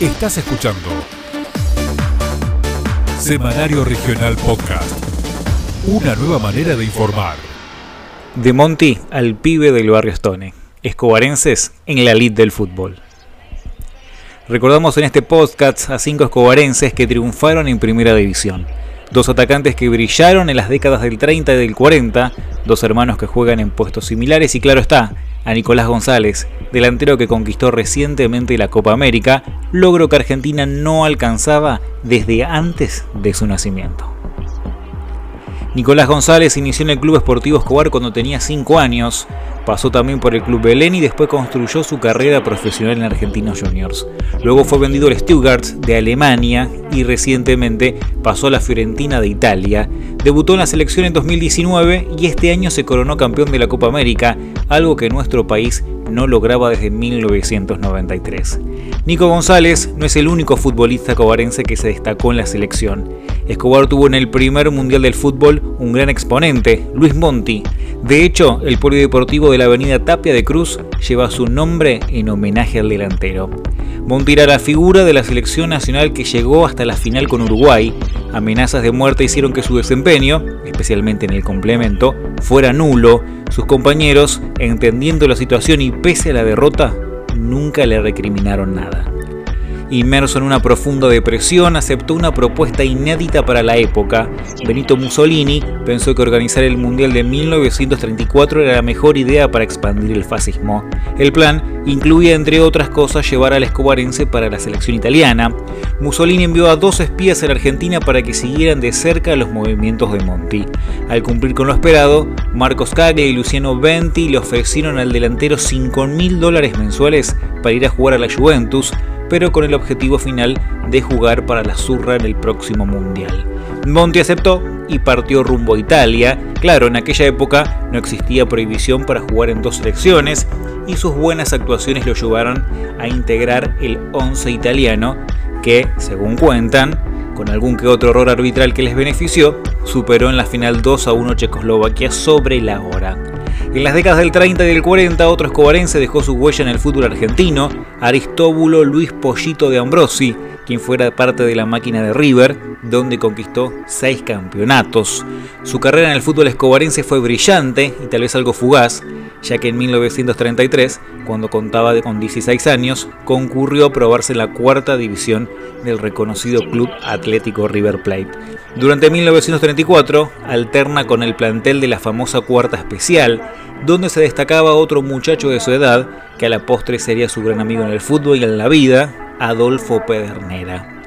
Estás escuchando Semanario Regional Podcast. Una nueva manera de informar. De Monti al pibe del barrio Stone. Escobarenses en la lid del fútbol. Recordamos en este podcast a cinco escobarenses que triunfaron en primera división. Dos atacantes que brillaron en las décadas del 30 y del 40, dos hermanos que juegan en puestos similares y claro está, a Nicolás González, delantero que conquistó recientemente la Copa América, logro que Argentina no alcanzaba desde antes de su nacimiento. Nicolás González inició en el Club Esportivo Escobar cuando tenía 5 años, pasó también por el Club Belén y después construyó su carrera profesional en Argentinos Juniors. Luego fue vendido al Stuttgart de Alemania y recientemente pasó a la Fiorentina de Italia. Debutó en la selección en 2019 y este año se coronó campeón de la Copa América, algo que nuestro país no lograba desde 1993. Nico González no es el único futbolista cobarense que se destacó en la selección. Escobar tuvo en el primer Mundial del Fútbol un gran exponente, Luis Monti. De hecho, el polideportivo de la avenida Tapia de Cruz lleva su nombre en homenaje al delantero. Monti era la figura de la selección nacional que llegó hasta la final con Uruguay. Amenazas de muerte hicieron que su desempeño, especialmente en el complemento, fuera nulo. Sus compañeros, entendiendo la situación y pese a la derrota, nunca le recriminaron nada. Inmerso en una profunda depresión, aceptó una propuesta inédita para la época. Benito Mussolini pensó que organizar el Mundial de 1934 era la mejor idea para expandir el fascismo. El plan incluía, entre otras cosas, llevar al escobarense para la selección italiana. Mussolini envió a dos espías a la Argentina para que siguieran de cerca los movimientos de Monti. Al cumplir con lo esperado, Marcos Caglia y Luciano Venti le ofrecieron al delantero 5 mil dólares mensuales para ir a jugar a la Juventus, pero con el objetivo final de jugar para la Zurra en el próximo Mundial. Monti aceptó y partió rumbo a Italia. Claro, en aquella época no existía prohibición para jugar en dos selecciones y sus buenas actuaciones lo llevaron a integrar el 11 italiano que, según cuentan, con algún que otro error arbitral que les benefició, superó en la final 2 a 1 Checoslovaquia sobre la hora. En las décadas del 30 y del 40, otro escobarense dejó su huella en el fútbol argentino, Aristóbulo Luis Pollito de Ambrosi, quien fuera parte de la máquina de River, donde conquistó seis campeonatos. Su carrera en el fútbol escobarense fue brillante y tal vez algo fugaz, ya que en 1933, cuando contaba con 16 años, concurrió a probarse en la cuarta división del reconocido Club Atlético River Plate. Durante 1934 alterna con el plantel de la famosa Cuarta Especial, donde se destacaba otro muchacho de su edad, que a la postre sería su gran amigo en el fútbol y en la vida, Adolfo Pedernera.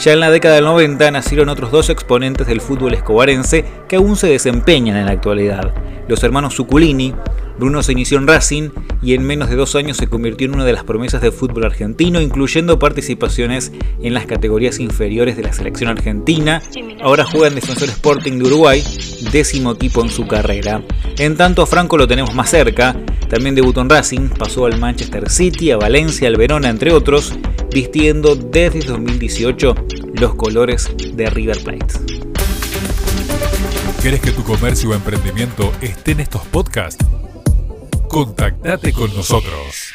Ya en la década del 90 nacieron otros dos exponentes del fútbol escobarense que aún se desempeñan en la actualidad, los hermanos Suculini, Bruno se inició en Racing y en menos de dos años se convirtió en una de las promesas del fútbol argentino, incluyendo participaciones en las categorías inferiores de la selección argentina. Ahora juega en Defensor Sporting de Uruguay, décimo equipo en su carrera. En tanto, a Franco lo tenemos más cerca. También debutó en Racing, pasó al Manchester City, a Valencia, al Verona, entre otros, vistiendo desde 2018 los colores de River Plate. ¿Quieres que tu comercio o emprendimiento esté en estos podcasts? Contactate con nosotros.